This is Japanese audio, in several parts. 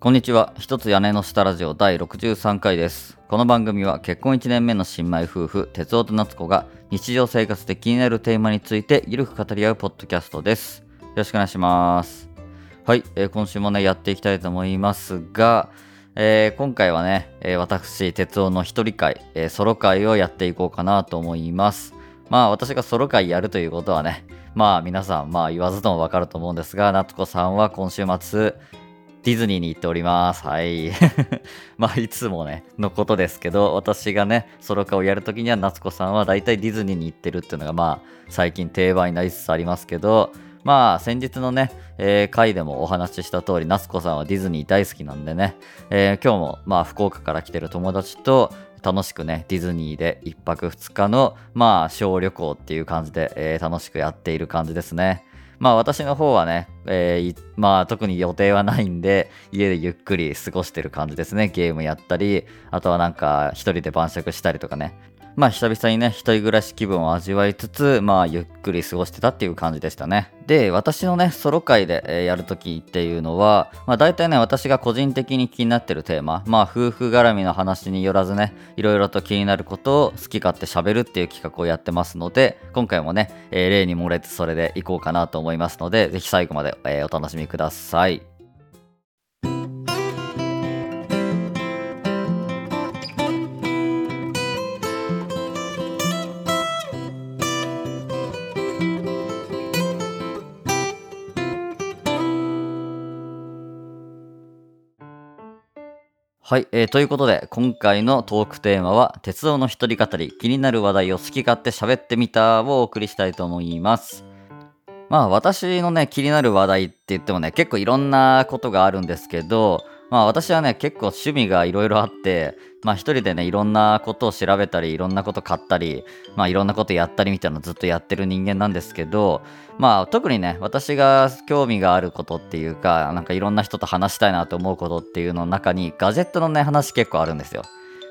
こんにちは。一つ屋根の下ラジオ第63回です。この番組は結婚1年目の新米夫婦、哲夫と夏子が日常生活で気になるテーマについてゆるく語り合うポッドキャストです。よろしくお願いします。はい、えー今週もね、やっていきたいと思いますが、えー今回はね、えー私、哲夫の一人会、えーソロ会をやっていこうかなと思います。まあ私がソロ会やるということはね、まあ皆さん、まあ言わずともわかると思うんですが、夏子さんは今週末、ディズニーに行っております。はい。まあ、いつもね、のことですけど、私がね、ソロ化をやるときには、夏子さんは大体ディズニーに行ってるっていうのが、まあ、最近定番になりつつありますけど、まあ、先日のね、えー回でもお話しした通り、夏子さんはディズニー大好きなんでね、えー今日も、まあ、福岡から来てる友達と、楽しくね、ディズニーで1泊2日の、まあ、小旅行っていう感じで、えー楽しくやっている感じですね。まあ私の方はね、えーまあ特に予定はないんで、家でゆっくり過ごしてる感じですね。ゲームやったり、あとはなんか一人で晩酌したりとかね。まあ久々にね、一人暮らし気分を味わいつつ、まあゆっくり過ごしてたっていう感じでしたね。で、私のね、ソロ会で、やるときっていうのは、まあ大体ね、私が個人的に気になってるテーマ、まあ夫婦絡みの話によらずね、いろいろと気になることを好き勝手喋るっていう企画をやってますので、今回もね、えー例に漏れずそれでいこうかなと思いますので、ぜひ最後まで、えーお楽しみください。はい、えーということで、今回のトークテーマは、鉄道の一人語り、気になる話題を好き勝手喋ってみたをお送りしたいと思います。まあ私のね、気になる話題って言ってもね、結構いろんなことがあるんですけど、まあ私はね、結構趣味がいろいろあって、まあ一人でね、いろんなことを調べたり、いろんなこと買ったり、まあいろんなことやったりみたいなのずっとやってる人間なんですけど、まあ特にね、私が興味があることっていうか、なんかいろんな人と話したいなと思うことっていうのの中に、ガジェットのね、話結構あるんですよ。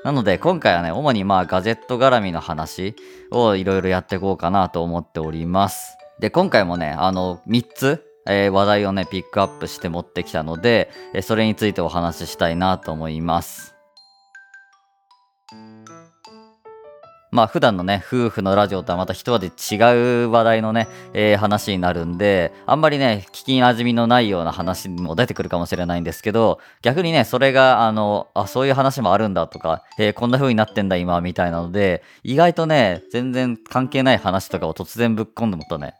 なので今回はね、主にまあガジェット絡みの話をいろいろやっていこうかなと思っております。で、今回もね、あの、3つ、えー話題をね、ピックアップして持ってきたので、えそれについてお話ししたいなと思います。まあ普段のね、夫婦のラジオとはまた一味違う話題のね、えー話になるんで、あんまりね、聞き馴染みのないような話も出てくるかもしれないんですけど、逆にね、それが、あの、あ、そういう話もあるんだとか、えーこんな風になってんだ今、みたいなので、意外とね、全然関係ない話とかを突然ぶっ込んでもとね、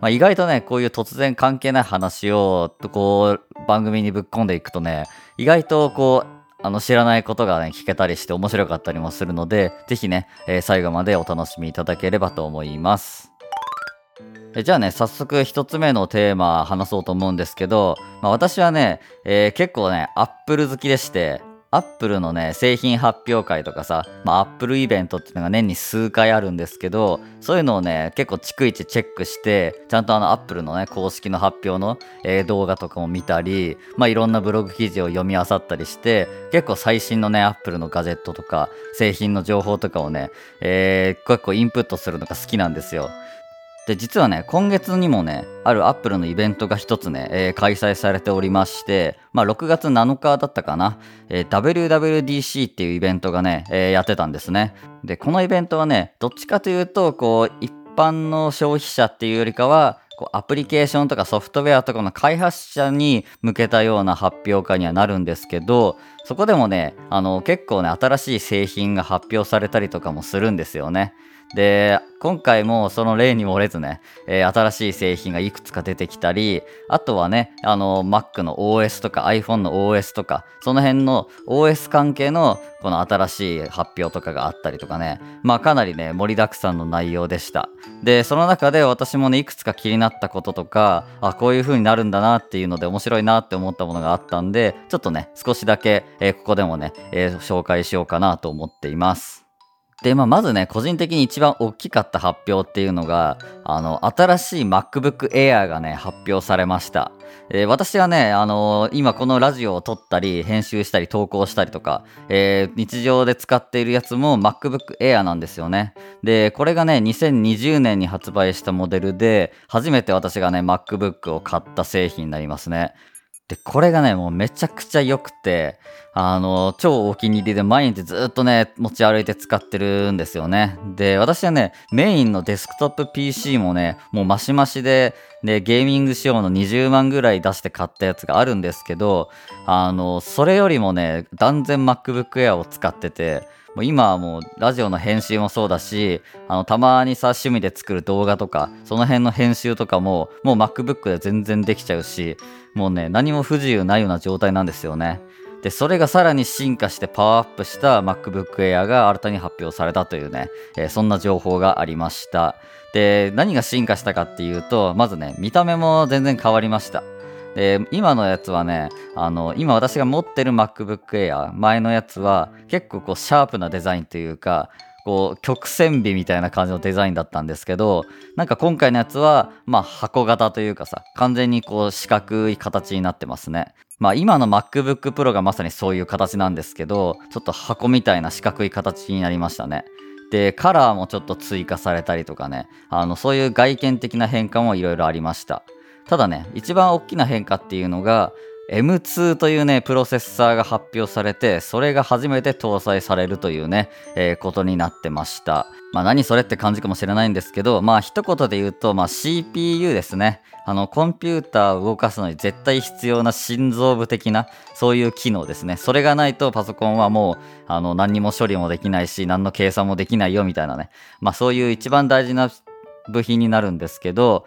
まあ、意外とね、こういう突然関係ない話を、こう、番組にぶっ込んでいくとね、意外とこう、あの、知らないことがね、聞けたりして面白かったりもするので、ぜひね、えー最後までお楽しみいただければと思います。えじゃあね、早速一つ目のテーマ話そうと思うんですけど、まあ、私はね、えー結構ね、アップル好きでして、アップルのね、製品発表会とかさ、まあ、アップルイベントっていうのが年に数回あるんですけど、そういうのをね、結構逐一チェックして、ちゃんとあの、アップルのね、公式の発表の、えー動画とかも見たり、まあ、いろんなブログ記事を読み漁ったりして、結構最新のね、アップルのガジェットとか、製品の情報とかをね、えー結構インプットするのが好きなんですよ。で、実はね、今月にもね、あるアップルのイベントが一つね、えー開催されておりまして、まあ、6月7日だったかな、えー WWDC っていうイベントがね、えーやってたんですね。で、このイベントはね、どっちかというと、こう、一般の消費者っていうよりかは、こうアプリケーションとかソフトウェアとかの開発者に向けたような発表会にはなるんですけど、そこでもね、あの、結構ね、新しい製品が発表されたりとかもするんですよね。で、今回もその例に漏れずね、えー新しい製品がいくつか出てきたり、あとはね、あの、Mac の OS とか iPhone の OS とか、その辺の OS 関係のこの新しい発表とかがあったりとかね、まあかなりね、盛りだくさんの内容でした。で、その中で私もね、いくつか気になったこととか、あ、こういう風になるんだなっていうので面白いなって思ったものがあったんで、ちょっとね、少しだけ、えーここでもね、えー紹介しようかなと思っています。で、まあ、まずね、個人的に一番大きかった発表っていうのが、あの、新しい MacBook Air がね、発表されました。えー私はね、あの今このラジオを撮ったり、編集したり、投稿したりとか、えー日常で使っているやつも MacBook Air なんですよね。で、これがね、2020年に発売したモデルで、初めて私がね、MacBook を買った製品になりますね。で、これがね、もうめちゃくちゃ良くて、あの、超お気に入りで毎日ずっとね、持ち歩いて使ってるんですよね。で、私はね、メインのデスクトップ PC もね、もうマシマシで、で、ゲーミング仕様の20万ぐらい出して買ったやつがあるんですけど、あの、それよりもね、断然 MacBook Air を使ってて、もう今はもうラジオの編集もそうだし、あの、たまにさ、趣味で作る動画とか、その辺の編集とかも、もう MacBook で全然できちゃうし、もうね、何も不自由ないような状態なんですよね。で、それがさらに進化してパワーアップした MacBook Air が新たに発表されたというね、えー、そんな情報がありました。で、何が進化したかっていうと、まずね、見た目も全然変わりました。で、今のやつはね、あの、今私が持ってる MacBook Air、前のやつは結構こうシャープなデザインというか、こう曲線美みたいな感じのデザインだったんですけどなんか今回のやつはまあ箱型というかさ完全にこう四角い形になってますね。まあ今の MacBook Pro がまさにそういう形なんですけどちょっと箱みたいな四角い形になりましたね。でカラーもちょっと追加されたりとかね。あのそういう外見的な変化もいろいろありました。ただね一番大きな変化っていうのが M2 というね、プロセッサーが発表されて、それが初めて搭載されるというね、えー、ことになってました。まあ何それって感じかもしれないんですけど、まあ一言で言うと、まあ CPU ですね。あの、コンピューターを動かすのに絶対必要な心臓部的な、そういう機能ですね。それがないとパソコンはもう、あの、何にも処理もできないし、何の計算もできないよみたいなね。まあそういう一番大事な部品になるんですけど、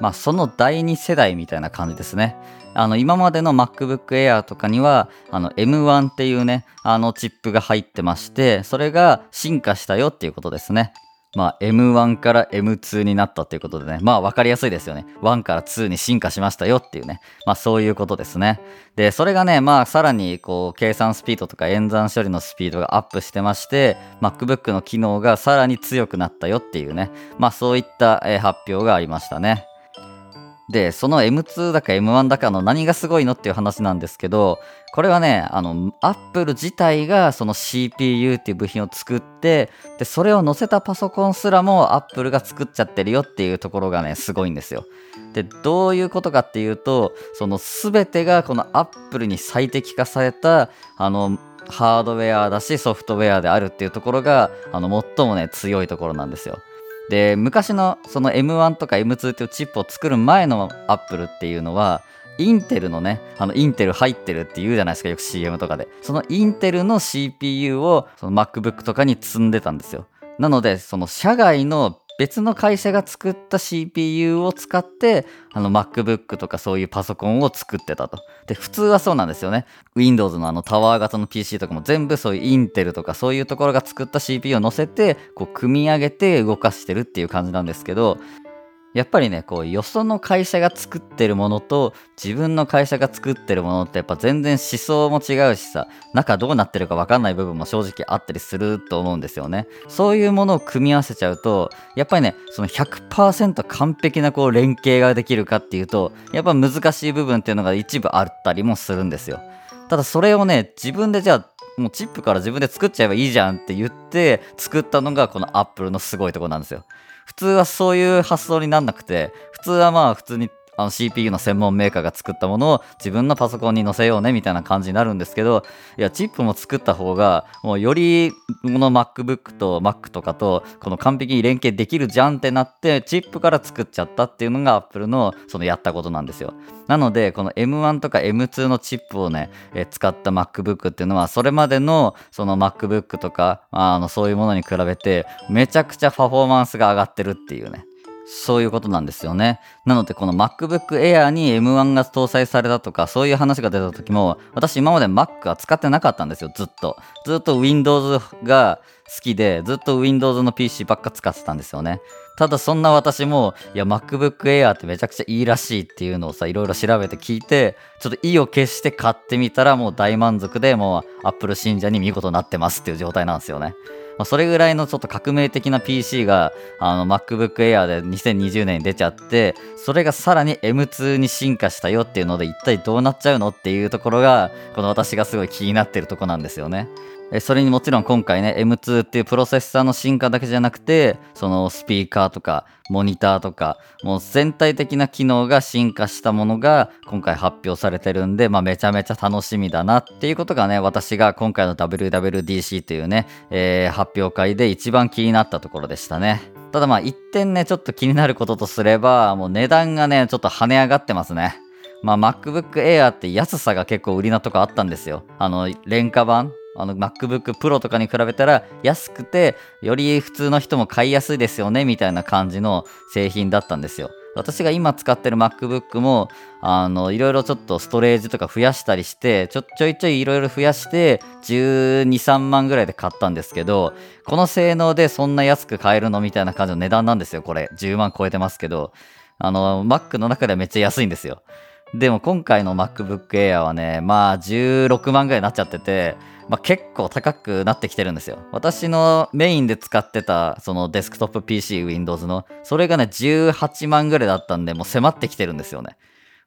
まあその第2世代みたいな感じですね。あの今までの MacBook Air とかにはあの M1 っていうねあのチップが入ってましてそれが進化したよっていうことですね。まあ M1 から M2 になったっていうことでね。まあ分かりやすいですよね。1から2に進化しましたよっていうね。まあそういうことですね。でそれがねまあさらにこう計算スピードとか演算処理のスピードがアップしてまして MacBook の機能がさらに強くなったよっていうね。まあそういった、え発表がありましたね。で、その M2 だか M1 だかの何がすごいのっていう話なんですけど、これはね、あの、Apple 自体がその CPU っていう部品を作って、で、それを載せたパソコンすらも Apple が作っちゃってるよっていうところがね、すごいんですよ。で、どういうことかっていうと、その全てがこの Apple に最適化された、あの、ハードウェアだしソフトウェアであるっていうところが、あの、最もね、強いところなんですよ。で昔のその M1 とか M2 っていうチップを作る前のアップルっていうのはインテルのね、あのインテル入ってるって言うじゃないですか、よく CM とかで。そのインテルの CPU をその MacBook とかに積んでたんですよ。なので、その社外の別の会社が作った CPU を使ってあの MacBook とかそういうパソコンを作ってたと。で普通はそうなんですよね。Windows のあのタワー型の PC とかも全部そういうインテルとかそういうところが作った CPU を載せてこう組み上げて動かしてるっていう感じなんですけどやっぱりね、こう、よその会社が作ってるものと、自分の会社が作ってるものってやっぱ全然思想も違うしさ、中どうなってるかわかんない部分も正直あったりすると思うんですよね。そういうものを組み合わせちゃうと、やっぱりね、その100%完璧なこう連携ができるかっていうと、やっぱ難しい部分っていうのが一部あったりもするんですよ。ただそれをね、自分でじゃあ、もうチップから自分で作っちゃえばいいじゃんって言って作ったのがこのアップルのすごいとこなんですよ。普通はそういう発想になんなくて、普通はまあ普通にあの CPU の専門メーカーが作ったものを自分のパソコンに載せようねみたいな感じになるんですけどいやチップも作った方がもうよりこの MacBook と Mac とかとこの完璧に連携できるじゃんってなってチップから作っちゃったっていうのが Apple のそのやったことなんですよ。なのでこの M1 とか M2 のチップをね、え使った MacBook っていうのはそれまでのその MacBook とかあのそういうものに比べてめちゃくちゃパフォーマンスが上がってるっていうね。そういうことなんですよね。なので、この MacBook Air に M1 が搭載されたとか、そういう話が出た時も、私今まで Mac は使ってなかったんですよ、ずっと。ずっと Windows が好きで、ずっと Windows の PC ばっか使ってたんですよね。ただそんな私も、いや、MacBook Air ってめちゃくちゃいいらしいっていうのをさ、いろいろ調べて聞いて、ちょっと意を決して買ってみたら、もう大満足で、もう Apple 信者に見事なってますっていう状態なんですよね。まあ、それぐらいのちょっと革命的な PC があの MacBook Air で2020年に出ちゃってそれがさらに M2 に進化したよっていうので一体どうなっちゃうのっていうところがこの私がすごい気になってるとこなんですよね。それにもちろん今回ね M2 っていうプロセッサーの進化だけじゃなくてそのスピーカーとかモニターとかもう全体的な機能が進化したものが今回発表されてるんで、まあ、めちゃめちゃ楽しみだなっていうことがね私が今回の WWDC というね、えー、発表会で一番気になったところでしたね。ただまあ一点ねちょっと気になることとすればもう値段がねちょっと跳ね上がってますね。まあ MacBook Air って安さが結構売りなとこあったんですよ。あの廉価版あの MacBook Pro とかに比べたら安くてより普通の人も買いやすいですよねみたいな感じの製品だったんですよ。私が今使ってる MacBook もあのいろいろちょっとストレージとか増やしたりしてちょちょいちょいいろいろ増やして12、3万ぐらいで買ったんですけどこの性能でそんな安く買えるのみたいな感じの値段なんですよこれ。10万超えてますけど。あの Mac の中ではめっちゃ安いんですよ。でも今回の MacBook Air はねまあ16万ぐらいになっちゃっててまあ、結構高くなってきてるんですよ。私のメインで使ってたそのデスクトップ PC Windows のそれがね18万ぐらいだったんでもう迫ってきてるんですよね。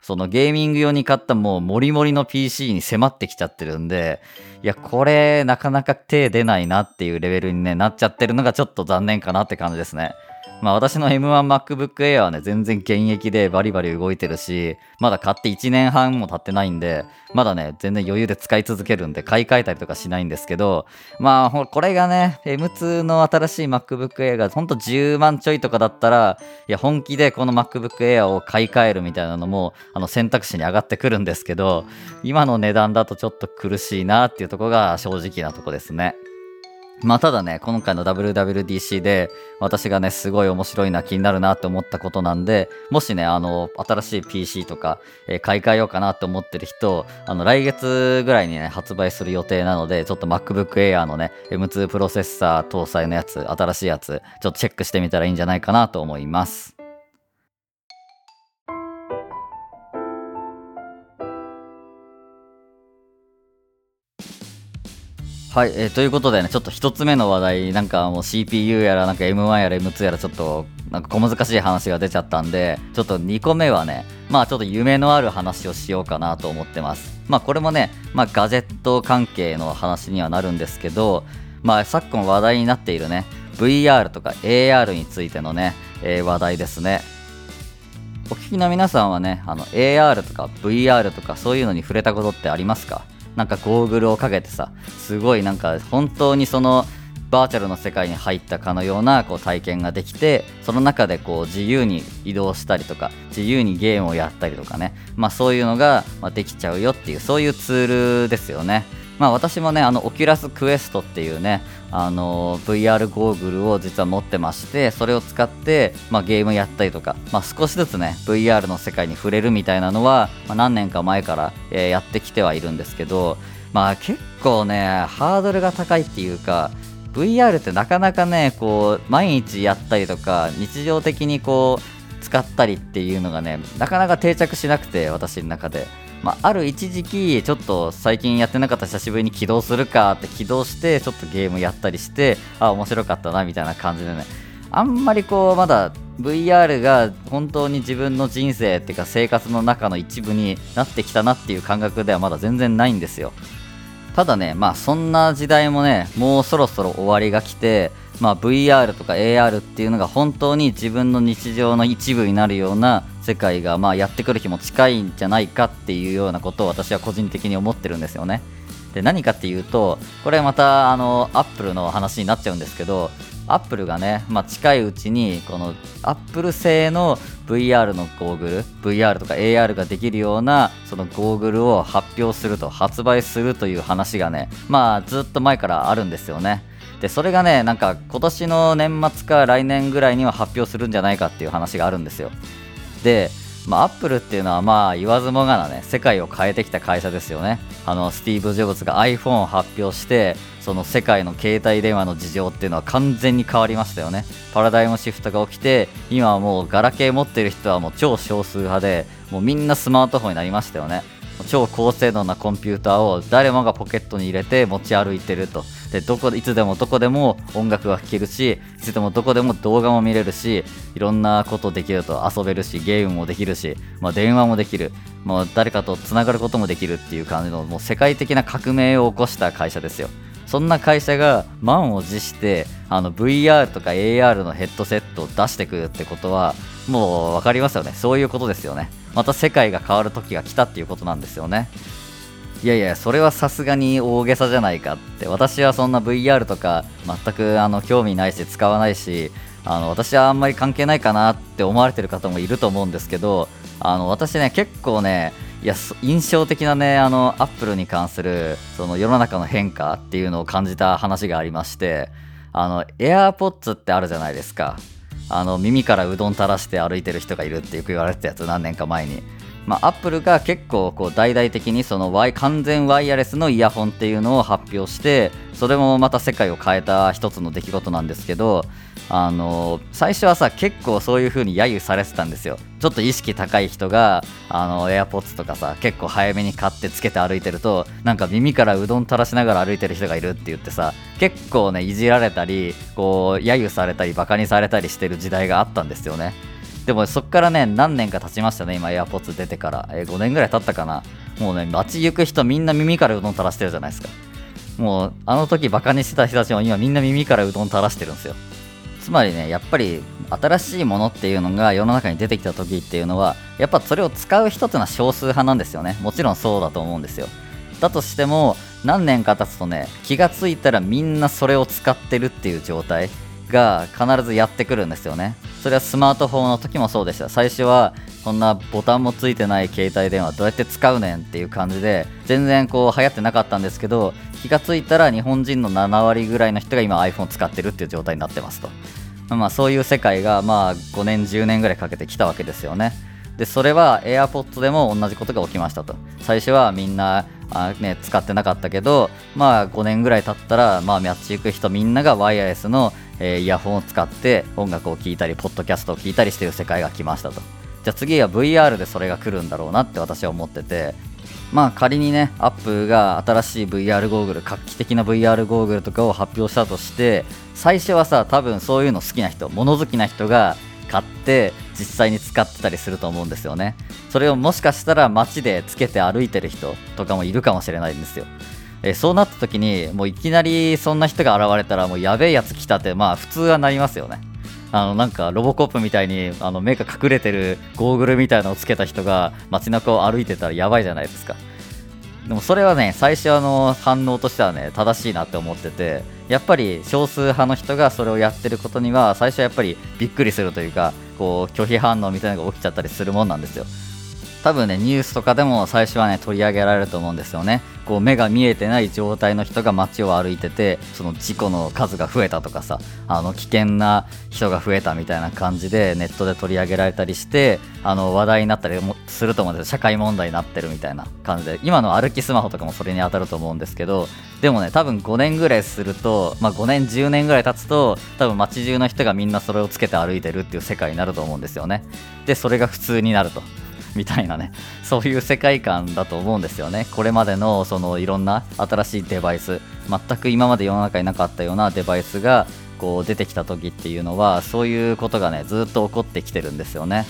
そのゲーミング用に買ったもうモリモリの PC に迫ってきちゃってるんでいやこれなかなか手出ないなっていうレベルに、ね、なっちゃってるのがちょっと残念かなって感じですね。まあ私の M1MacBook Air はね、全然現役でバリバリ動いてるし、まだ買って1年半も経ってないんで、まだね、全然余裕で使い続けるんで、買い替えたりとかしないんですけど、まあこれがね、M2 の新しい MacBook Air がほんと10万ちょいとかだったら、いや本気でこの MacBook Air を買い替えるみたいなのも、あの選択肢に上がってくるんですけど、今の値段だとちょっと苦しいなっていうとこが正直なとこですね。まあただね、今回の WWDC で私がね、すごい面白いな、気になるなって思ったことなんで、もしね、あの、新しい PC とか、えー、買い替えようかなって思ってる人、あの、来月ぐらいにね、発売する予定なので、ちょっと MacBook Air のね、M2 プロセッサー搭載のやつ、新しいやつ、ちょっとチェックしてみたらいいんじゃないかなと思います。はい、えー、ということでね、ちょっと1つ目の話題、なんかもう CPU やら、なんか M1 やら M2 やら、ちょっとなんか小難しい話が出ちゃったんで、ちょっと2個目はね、まあちょっと夢のある話をしようかなと思ってます。まあこれもね、まあガジェット関係の話にはなるんですけど、まあ昨今話題になっているね、VR とか AR についてのね、えー、話題ですね。お聞きの皆さんはね、あの AR とか VR とかそういうのに触れたことってありますか？なんかゴーグルをかけてさすごいなんか本当にそのバーチャルの世界に入ったかのようなこう体験ができてその中でこう自由に移動したりとか自由にゲームをやったりとかね、まあ、そういうのができちゃうよっていうそういうツールですよね。まあ、私もねあのオキュラスクエストっていうねあの VR ゴーグルを実は持ってましてそれを使って、まあ、ゲームやったりとか、まあ、少しずつね VR の世界に触れるみたいなのは、まあ、何年か前から、えー、やってきてはいるんですけど、まあ、結構ねハードルが高いっていうか VR ってなかなかねこう毎日やったりとか日常的にこう使ったりっていうのがねなかなか定着しなくて私の中で。まあ、ある一時期ちょっと最近やってなかった久しぶりに起動するかって起動してちょっとゲームやったりしてあ面白かったなみたいな感じでね。あんまりこうまだ VR が本当に自分の人生っていうか生活の中の一部になってきたなっていう感覚ではまだ全然ないんですよ。ただねまあそんな時代もねもうそろそろ終わりが来てまあ、VR とか AR っていうのが本当に自分の日常の一部になるような世界がまあやってくる日も近いんじゃないかっていうようなことを私は個人的に思ってるんですよね。で何かっていうとこれまたあのアップルの話になっちゃうんですけどアップルがね、まあ、近いうちにこのアップル製の VR のゴーグル VR とか AR ができるようなそのゴーグルを発表すると発売するという話がねまあずっと前からあるんですよねでそれがねなんか今年の年末か来年ぐらいには発表するんじゃないかっていう話があるんですよでまあ、アップルっていうのはまあ言わずもがなね世界を変えてきた会社ですよね。あのスティーブ・ジョブズが iPhone を発表してその世界の携帯電話の事情っていうのは完全に変わりましたよね。パラダイムシフトが起きて今はもうガラケー持ってる人はもう超少数派でもうみんなスマートフォンになりましたよね。超高性能なコンピューターを誰もがポケットに入れて持ち歩いてると。でどこいつでもどこでも音楽が聴けるしいつでもどこでも動画も見れるしいろんなことできると。遊べるしゲームもできるし、まあ、電話もできる。もう誰かとつながることもできるっていう感じのもう世界的な革命を起こした会社ですよ。そんな会社が満を持してあの VR とか AR のヘッドセットを出してくるってことはもう分かりますよね。そういうことですよね。また世界が変わる時が来たっていうことなんですよね。いやいやそれはさすがに大げさじゃないかって。私はそんな VR とか全くあの興味ないし使わないしあの私はあんまり関係ないかなって思われてる方もいると思うんですけどあの私ね結構ねいや印象的なねあのアップルに関するその世の中の変化っていうのを感じた話がありましてあの AirPods ってあるじゃないですか。あの耳からうどん垂らして歩いてる人がいるってよく言われてたやつ何年か前に。まあ、アップルが結構こう大々的にその完全ワイヤレスのイヤホンっていうのを発表してそれもまた世界を変えた一つの出来事なんですけどあの最初はさ結構そういう風に揶揄されてたんですよちょっと意識高い人があの AirPods とかさ結構早めに買ってつけて歩いてるとなんか耳からうどん垂らしながら歩いてる人がいるって言ってさ結構ねいじられたりこう揶揄されたりバカにされたりしてる時代があったんですよねでもそっからね、何年か経ちましたね、今 AirPods 出てから。えー、5年ぐらい経ったかな。もうね、街行く人みんな耳からうどん垂らしてるじゃないですか。もう、あの時バカにしてた人たちも今みんな耳からうどん垂らしてるんですよ。つまりね、やっぱり新しいものっていうのが世の中に出てきた時っていうのは、やっぱそれを使う人っていうのは少数派なんですよね。もちろんそうだと思うんですよ。だとしても、何年か経つとね、気がついたらみんなそれを使ってるっていう状態。が必ずやってくるんですよねそれはスマートフォンの時もそうでした最初はこんなボタンもついてない携帯電話どうやって使うねんっていう感じで全然こう流行ってなかったんですけど気がついたら日本人の7割ぐらいの人が今 iPhone 使ってるっていう状態になってますと。まあそういう世界がまあ5年10年ぐらいかけてきたわけですよね。でそれは AirPods でも同じことが起きましたと。最初はみんなあ、ね、使ってなかったけどまあ5年ぐらい経ったらまあ街行く人みんながワイヤレスのえー、イヤホンを使って音楽を聴いたりポッドキャストを聴いたりしてる世界が来ましたと。じゃあ次は VR でそれが来るんだろうなって私は思ってて。まあ仮にねアップが新しい VR ゴーグル画期的な VR ゴーグルとかを発表したとして最初はさ多分そういうの好きな人物好きな人が買って実際に使ってたりすると思うんですよね。それをもしかしたら街でつけて歩いてる人とかもいるかもしれないんですよ。えそうなった時にもういきなりそんな人が現れたらもうやべえやつ来たってまあ普通はなりますよね。あのなんかロボコップみたいにあの目が隠れてるゴーグルみたいなのをつけた人が街中を歩いてたらやばいじゃないですか。でもそれはね最初の反応としてはね正しいなって思っててやっぱり少数派の人がそれをやってることには最初はやっぱりびっくりするというかこう拒否反応みたいなのが起きちゃったりするもんなんですよ。多分ねニュースとかでも最初はね取り上げられると思うんですよね。こう目が見えてない状態の人が街を歩いててその事故の数が増えたとかさあの危険な人が増えたみたいな感じでネットで取り上げられたりしてあの話題になったりもすると思うんですよ。社会問題になってるみたいな感じで。今の歩きスマホとかもそれに当たると思うんですけどでもね多分5年ぐらいすると、まあ、5年10年ぐらい経つと多分街中の人がみんなそれをつけて歩いてるっていう世界になると思うんですよね。でそれが普通になると。みたいなねそういう世界観だと思うんですよね。これまでのそのいろんな新しいデバイス全く今まで世の中になかったようなデバイスがこう出てきた時っていうのはそういうことがねずっと起こってきてるんですよね。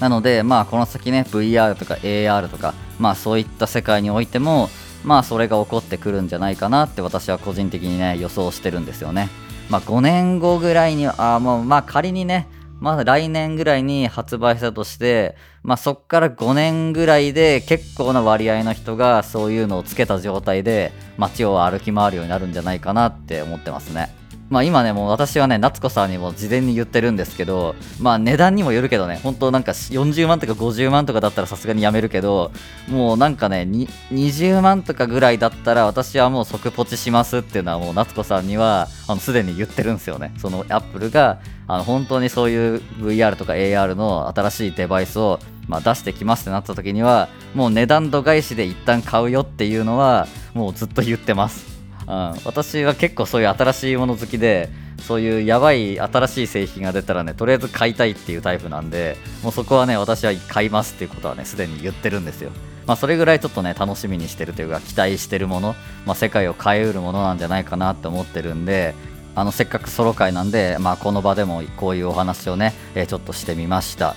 なのでまあこの先ね VR とか AR とかまあそういった世界においてもまあそれが起こってくるんじゃないかなって私は個人的にね予想してるんですよね。まあ5年後ぐらいにあもうまあ仮にねまあ来年ぐらいに発売したとして、まあそっから5年ぐらいで結構な割合の人がそういうのをつけた状態で街を歩き回るようになるんじゃないかなって思ってますね。まあ今ね、もう私はね、夏子さんにも事前に言ってるんですけど、まあ値段にもよるけどね、本当なんか40万とか50万とかだったらさすがにやめるけど、もうなんかね、20万とかぐらいだったら私はもう即ポチしますっていうのはもう夏子さんには、あの、すでに言ってるんですよね。そのアップルが、あの、本当にそういう VR とか AR の新しいデバイスをまあ、出してきますってなった時にはもう値段度外視で一旦買うよっていうのはもうずっと言ってますうん、私は結構そういう新しいもの好きでそういうやばい新しい製品が出たらねとりあえず買いたいっていうタイプなんでもうそこはね私は買いますっていうことはねすでに言ってるんですよ。まあそれぐらいちょっとね楽しみにしてるというか期待してるもの、まあ、世界を変えうるものなんじゃないかなって思ってるんであのせっかくソロ会なんで、まあ、この場でもこういうお話をね、え、ちょっとしてみました。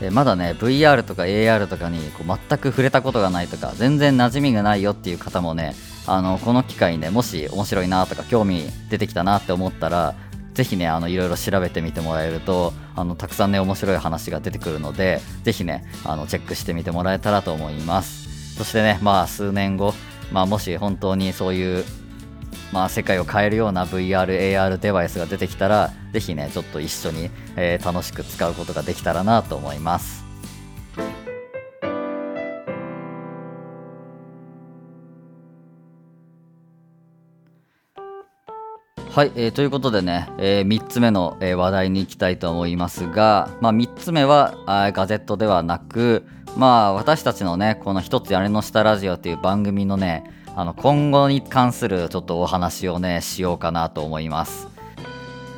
でまだね VR とか AR とかにこう全く触れたことがないとか全然馴染みがないよっていう方もねあのこの機会にねもし面白いなとか興味出てきたなって思ったらぜひねあのいろいろ調べてみてもらえるとあのたくさんね面白い話が出てくるのでぜひねあのチェックしてみてもらえたらと思いますそしてねまあ数年後まあもし本当にそういうまあ、世界を変えるような VR、AR デバイスが出てきたら、ぜひね、ちょっと一緒に、えー、楽しく使うことができたらなと思います。はい、えー、ということでね、えー、3つ目の、えー、話題に行きたいと思いますが、まあ、3つ目はあガゼットではなく、まあ、私たちのね、この一つ屋根の下ラジオという番組のね、あの今後に関するちょっとお話をねしようかなと思います。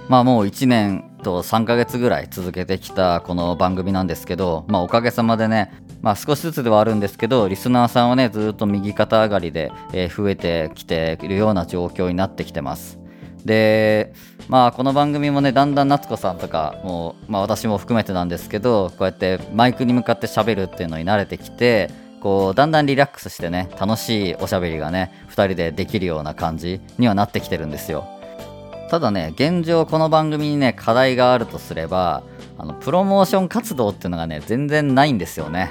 まあもう1年と3ヶ月ぐらい続けてきたこの番組なんですけどまあおかげさまでねまあ少しずつではあるんですけどリスナーさんはねずっと右肩上がりで、えー、増えてきているような状況になってきてます。でまあこの番組もねだんだん夏子さんとかもう、まあ、私も含めてなんですけどこうやってマイクに向かって喋るっていうのに慣れてきてこうだんだんリラックスしてね楽しいおしゃべりがね2人でできるような感じにはなってきてるんですよ。ただね現状この番組にね課題があるとすればあのプロモーション活動っていうのがね全然ないんですよね。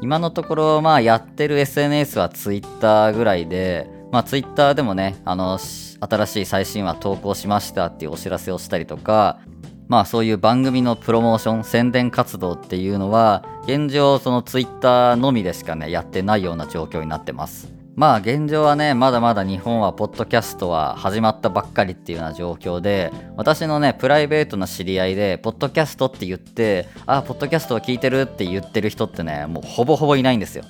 今のところまあやってる SNS は Twitter ぐらいでまあ Twitter でもねあの新しい最新話投稿しましたっていうお知らせをしたりとかまあそういう番組のプロモーション宣伝活動っていうのは現状そのツイッターのみでしかねやってないような状況になってます。まあ現状はねまだまだ日本はポッドキャストは始まったばっかりっていうような状況で私のねプライベートな知り合いでポッドキャストって言ってあポッドキャストを聞いてるって言ってる人ってねもうほぼほぼいないんですよ。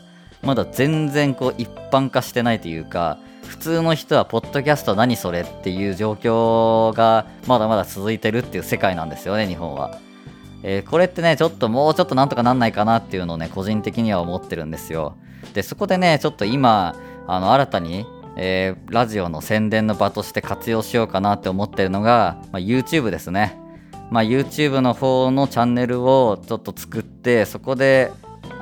まだ全然こう一般化してないというか普通の人はポッドキャスト何それっていう状況がまだまだ続いてるっていう世界なんですよね日本は。えー、これってねちょっともうちょっとなんとかなんないかなっていうのをね個人的には思ってるんですよ。でそこでねちょっと今あの新たに、えー、ラジオの宣伝の場として活用しようかなって思ってるのが、まあ、YouTube ですね。まあ、YouTube の方のチャンネルをちょっと作ってそこで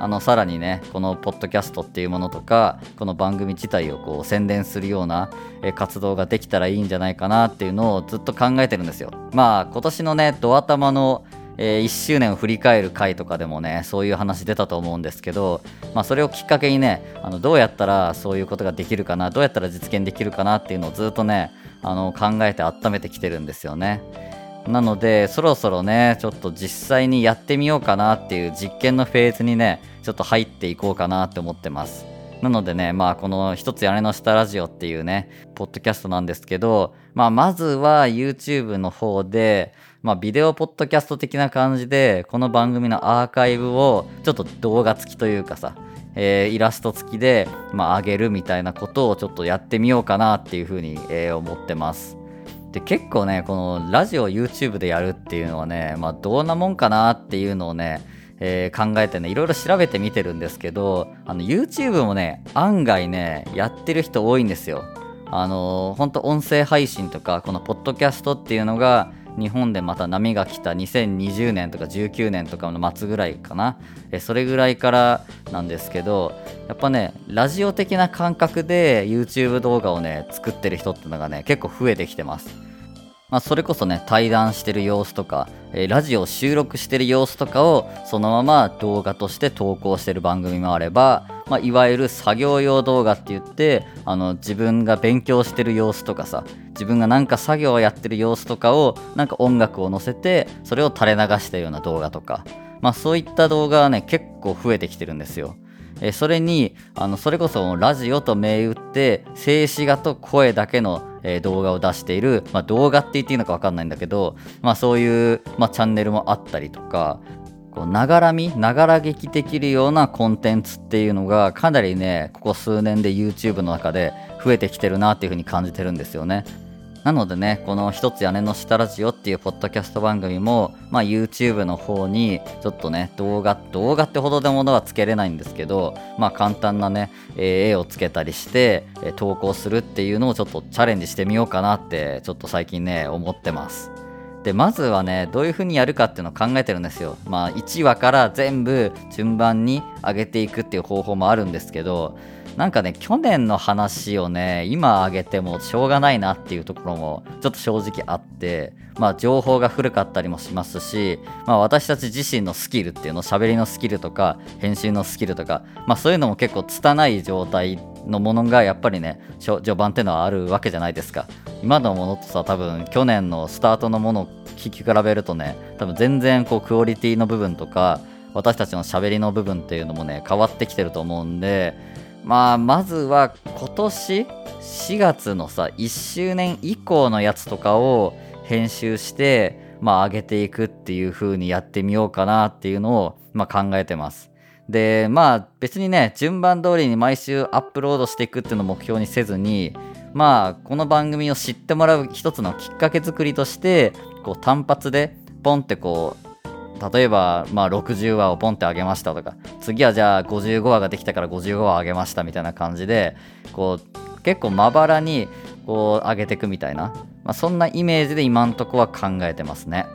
あのさらにねこのポッドキャストっていうものとかこの番組自体をこう宣伝するような、活動ができたらいいんじゃないかなっていうのをずっと考えてるんですよまあ今年のねドア玉のえー、1周年を振り返る回とかでもねそういう話出たと思うんですけど、まあ、それをきっかけにねあのどうやったらそういうことができるかなどうやったら実現できるかなっていうのをずっとねあの考えて温めてきてるんですよね。なのでそろそろねちょっと実際にやってみようかなっていう実験のフェーズにねちょっと入っていこうかなって思ってます。なのでね、まあこの一つ屋根の下ラジオっていうね、ポッドキャストなんですけど、まあまずは YouTube の方で、まあビデオポッドキャスト的な感じで、この番組のアーカイブをちょっと動画付きというかさ、えー、イラスト付きで、まあ、上げるみたいなことをちょっとやってみようかなっていうふうに、えー、思ってます。で結構ねこのラジオ YouTube でやるっていうのはねまあどんなもんかなっていうのをねえー、考えてねいろいろ調べてみてるんですけどあの YouTube もね案外ねやってる人多いんですよ。あのー、ほんと音声配信とかこのポッドキャストっていうのが日本でまた波が来た2020年とか19年とかの末ぐらいかな。えそれぐらいからなんですけどやっぱねラジオ的な感覚で YouTube 動画をね作ってる人ってのがね結構増えてきてます。まあ、それこそね対談してる様子とか、えー、ラジオ収録してる様子とかをそのまま動画として投稿してる番組もあれば、まあ、いわゆる作業用動画って言ってあの自分が勉強してる様子とかさ自分がなんか作業をやってる様子とかをなんか音楽を載せてそれを垂れ流したような動画とか、まあ、そういった動画はね結構増えてきてるんですよ。それにあのそれこそラジオと銘打って静止画と声だけのえー、動画を出している、まあ、動画って言っていいのか分かんないんだけど、まあ、そういう、まあ、チャンネルもあったりとかこうながらみながら劇できるようなコンテンツっていうのがかなりねここ数年で YouTube の中で増えてきてるなっていうふうに感じてるんですよね。なのでね、この一つ屋根の下ラジオっていうポッドキャスト番組も、まあ YouTube の方にちょっとね、動画、動画ってほどでものはつけれないんですけど、まあ簡単なね、絵をつけたりして、投稿するっていうのをちょっとチャレンジしてみようかなって、ちょっと最近ね、思ってます。で、まずはね、どういう風にやるかっていうのを考えてるんですよ。まあ1話から全部順番に上げていくっていう方法もあるんですけど、なんかね去年の話をね今あげてもしょうがないなっていうところもちょっと正直あってまあ情報が古かったりもしますし、まあ、私たち自身のスキルっていうの喋りのスキルとか編集のスキルとか、まあ、そういうのも結構拙い状態のものがやっぱりね序盤っていうのはあるわけじゃないですか。今のものとさ多分去年のスタートのものを聞き比べるとね多分全然こうクオリティの部分とか私たちの喋りの部分っていうのもね変わってきてると思うんでまあまずは今年4月のさ1周年以降のやつとかを編集してまあ上げていくっていう風にやってみようかなっていうのをまあ考えてます。でまあ別にね順番通りに毎週アップロードしていくっていうのを目標にせずにまあこの番組を知ってもらう一つのきっかけ作りとしてこう単発でポンってこう例えば、まあ、60話をポンってあげましたとか次はじゃあ55話ができたから55話あげましたみたいな感じでこう結構まばらにこう上げていくみたいな、まあ、そんなイメージで今んとこは考えてますね。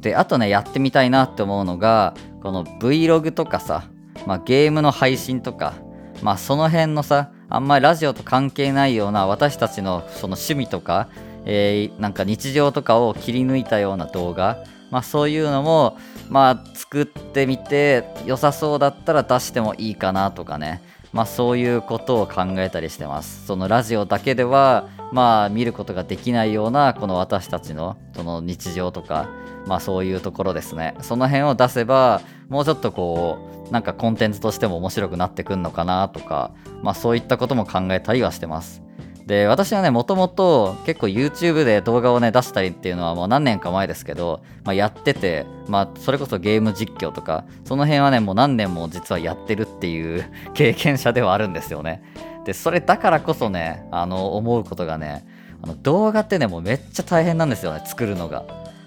であとねやってみたいなって思うのがこの Vlog とかさ、まあ、ゲームの配信とかまあその辺のさあんまりラジオと関係ないような私たちのその趣味とか、えー、なんか日常とかを切り抜いたような動画まあ、そういうのも、まあ、作ってみて良さそうだったら出してもいいかなとかね、まあ、そういうことを考えたりしてます。そのラジオだけでは、まあ、見ることができないようなこの私たちのその日常とか、まあ、そういうところですね。その辺を出せばもうちょっとこうなんかコンテンツとしても面白くなってくんのかなとか、まあ、そういったことも考えたりはしてます。で私はねもともと結構 YouTube で動画をね出したりっていうのはもう何年か前ですけど、まあ、やってて、まあ、それこそゲーム実況とかその辺はねもう何年も実はやってるっていう 経験者ではあるんですよね。でそれだからこそねあの思うことがねあの動画ってねもうめっちゃ大変なんですよね作るのが。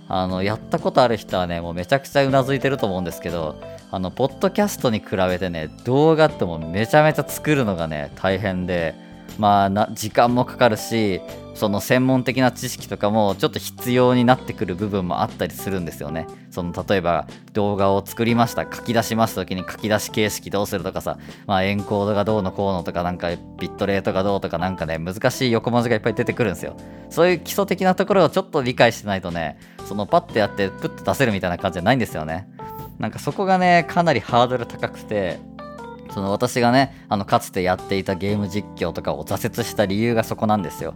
あのやったことある人はねもうめちゃくちゃうなずいてると思うんですけどあのポッドキャストに比べてね動画ってもうめちゃめちゃ作るのがね大変でまあな時間もかかるしその専門的な知識とかもちょっと必要になってくる部分もあったりするんですよね。その例えば動画を作りました書き出します時に書き出し形式どうするとかさ、まあ、エンコードがどうのこうのとかなんかビットレートがどうとかなんかね難しい横文字がいっぱい出てくるんですよ。そういう基礎的なところをちょっと理解してないとねそのパッてやってプッと出せるみたいな感じじゃないんですよね。なんかそこがねかなりハードル高くてその私がねあのかつてやっていたゲーム実況とかを挫折した理由がそこなんですよ。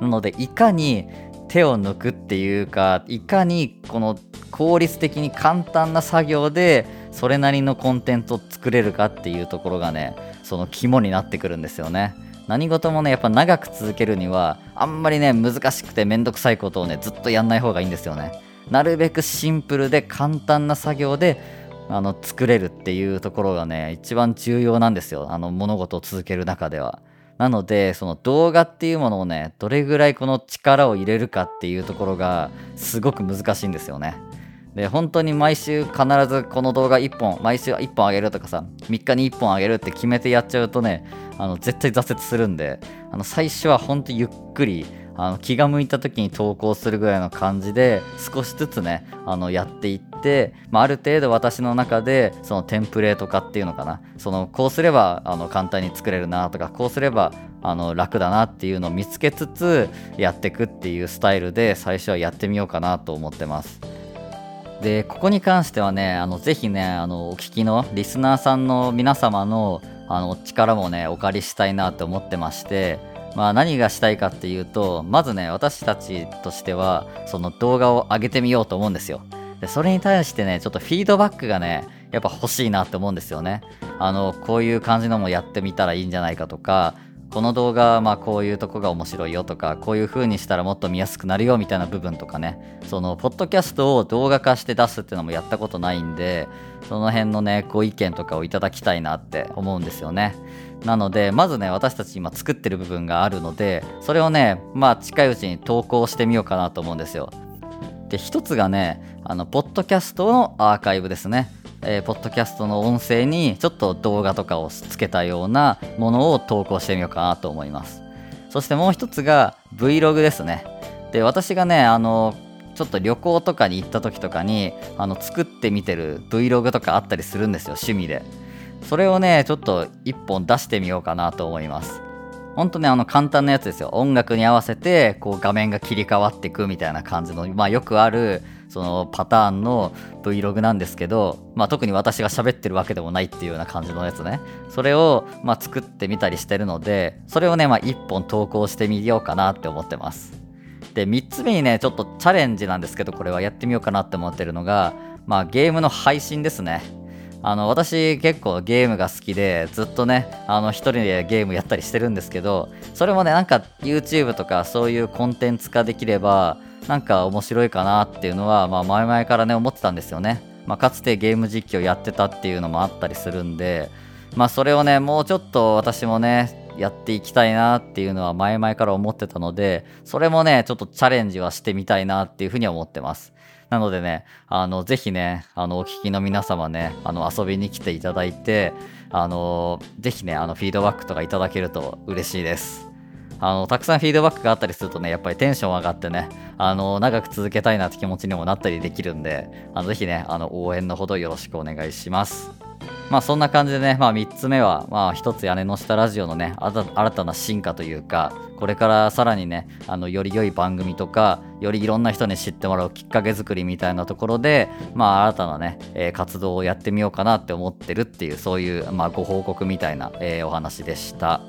なのでいかに手を抜くっていうかいかにこの効率的に簡単な作業でそれなりのコンテンツを作れるかっていうところがねその肝になってくるんですよね。何事もねやっぱ長く続けるにはあんまりね難しくてめんどくさいことをねずっとやんない方がいいんですよね。なるべくシンプルで簡単な作業であの作れるっていうところがね一番重要なんですよあの物事を続ける中では。なのでその動画っていうものをねどれぐらいこの力を入れるかっていうところがすごく難しいんですよね。で本当に毎週必ずこの動画1本毎週1本あげるとかさ3日に1本あげるって決めてやっちゃうとねあの絶対挫折するんであの最初は本当ゆっくりあの気が向いた時に投稿するぐらいの感じで少しずつねあのやっていって、まあ、ある程度私の中でそのテンプレート化っていうのかなそのこうすればあの簡単に作れるなとかこうすればあの楽だなっていうのを見つけつつやっていくっていうスタイルで最初はやってみようかなと思ってます。でここに関してはねあのぜひねあのお聞きのリスナーさんの皆様のあの力もねお借りしたいなと思ってましてまあ何がしたいかっていうとまずね私たちとしてはその動画を上げてみようと思うんですよ。でそれに対してねちょっとフィードバックがねやっぱ欲しいなって思うんですよね。あのこういう感じのもやってみたらいいんじゃないかとかこの動画はまあこういうとこが面白いよとかこういう風にしたらもっと見やすくなるよみたいな部分とかね。そのポッドキャストを動画化して出すっていうのもやったことないんでその辺のねご意見とかをいただきたいなって思うんですよね。なのでまずね私たち今作ってる部分があるのでそれをねまあ近いうちに投稿してみようかなと思うんですよ。で一つがねあのポッドキャストのアーカイブですね、えー、ポッドキャストの音声にちょっと動画とかをつけたようなものを投稿してみようかなと思います。そしてもう一つが Vlog ですね。で私がねあのちょっと旅行とかに行った時とかにあの作ってみてる Vlog とかあったりするんですよ趣味で。それをねちょっと一本出してみようかなと思います。ほんとねあの簡単なやつですよ。音楽に合わせてこう画面が切り替わっていくみたいな感じのまあよくあるそのパターンの Vlog なんですけど、まあ、特に私が喋ってるわけでもないっていうような感じのやつね。それをまあ作ってみたりしてるのでそれをねまあ1本投稿してみようかなって思ってます。で3つ目にねちょっとチャレンジなんですけどこれはやってみようかなって思ってるのがまあゲームの配信ですね。あの私結構ゲームが好きでずっとねあの一人でゲームやったりしてるんですけどそれもねなんか YouTube とかそういうコンテンツ化できればなんか面白いかなっていうのは、まあ、前々からね思ってたんですよね、まあ、かつてゲーム実況やってたっていうのもあったりするんでまあそれをねもうちょっと私もねやっていきたいなっていうのは前々から思ってたのでそれもねちょっとチャレンジはしてみたいなっていうふうに思ってます。なのでねあのぜひねあのお聞きの皆様ねあの遊びに来ていただいてあのぜひねあのフィードバックとかいただけると嬉しいです。あのたくさんフィードバックがあったりするとねやっぱりテンション上がってねあの長く続けたいなって気持ちにもなったりできるんであのぜひねあの応援のほどよろしくお願いします。まあそんな感じでね、まあ3つ目は、まあ一つ屋根の下ラジオのね、新たな進化というか、これからさらにね、あの、より良い番組とか、よりいろんな人に知ってもらうきっかけ作りみたいなところで、まあ新たなね、えー、活動をやってみようかなって思ってるっていう、そういう、まあご報告みたいな、えー、お話でした。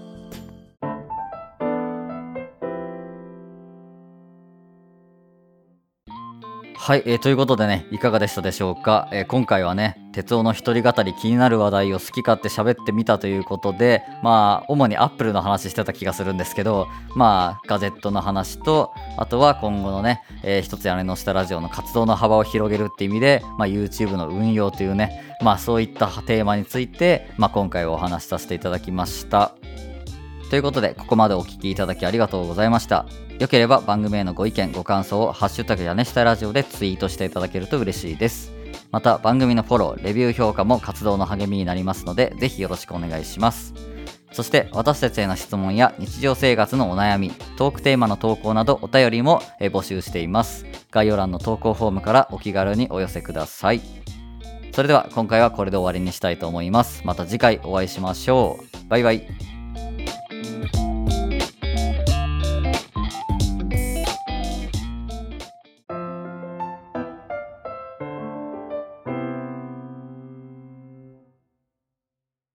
はい、えー、ということでね、いかがでしたでしょうか？えー、今回はね、哲夫の一人語り気になる話題を好き勝手喋ってみたということで、まあ、主にアップルの話してた気がするんですけど、まあ、ガジェットの話と、あとは今後のね、えー、一つ屋根の下ラジオの活動の幅を広げるって意味で、まあ、YouTube の運用というね、まあ、そういったテーマについて、まあ、今回はお話しさせていただきました。ということで、ここまでお聴きいただきありがとうございました。よければ番組へのご意見、ご感想をハッシュタグ屋根下ラジオでツイートしていただけると嬉しいです。また番組のフォロー、レビュー評価も活動の励みになりますので、ぜひよろしくお願いします。そして私たちへの質問や日常生活のお悩み、トークテーマの投稿などお便りも募集しています。概要欄の投稿フォームからお気軽にお寄せください。それでは今回はこれで終わりにしたいと思います。また次回お会いしましょう。バイバイ。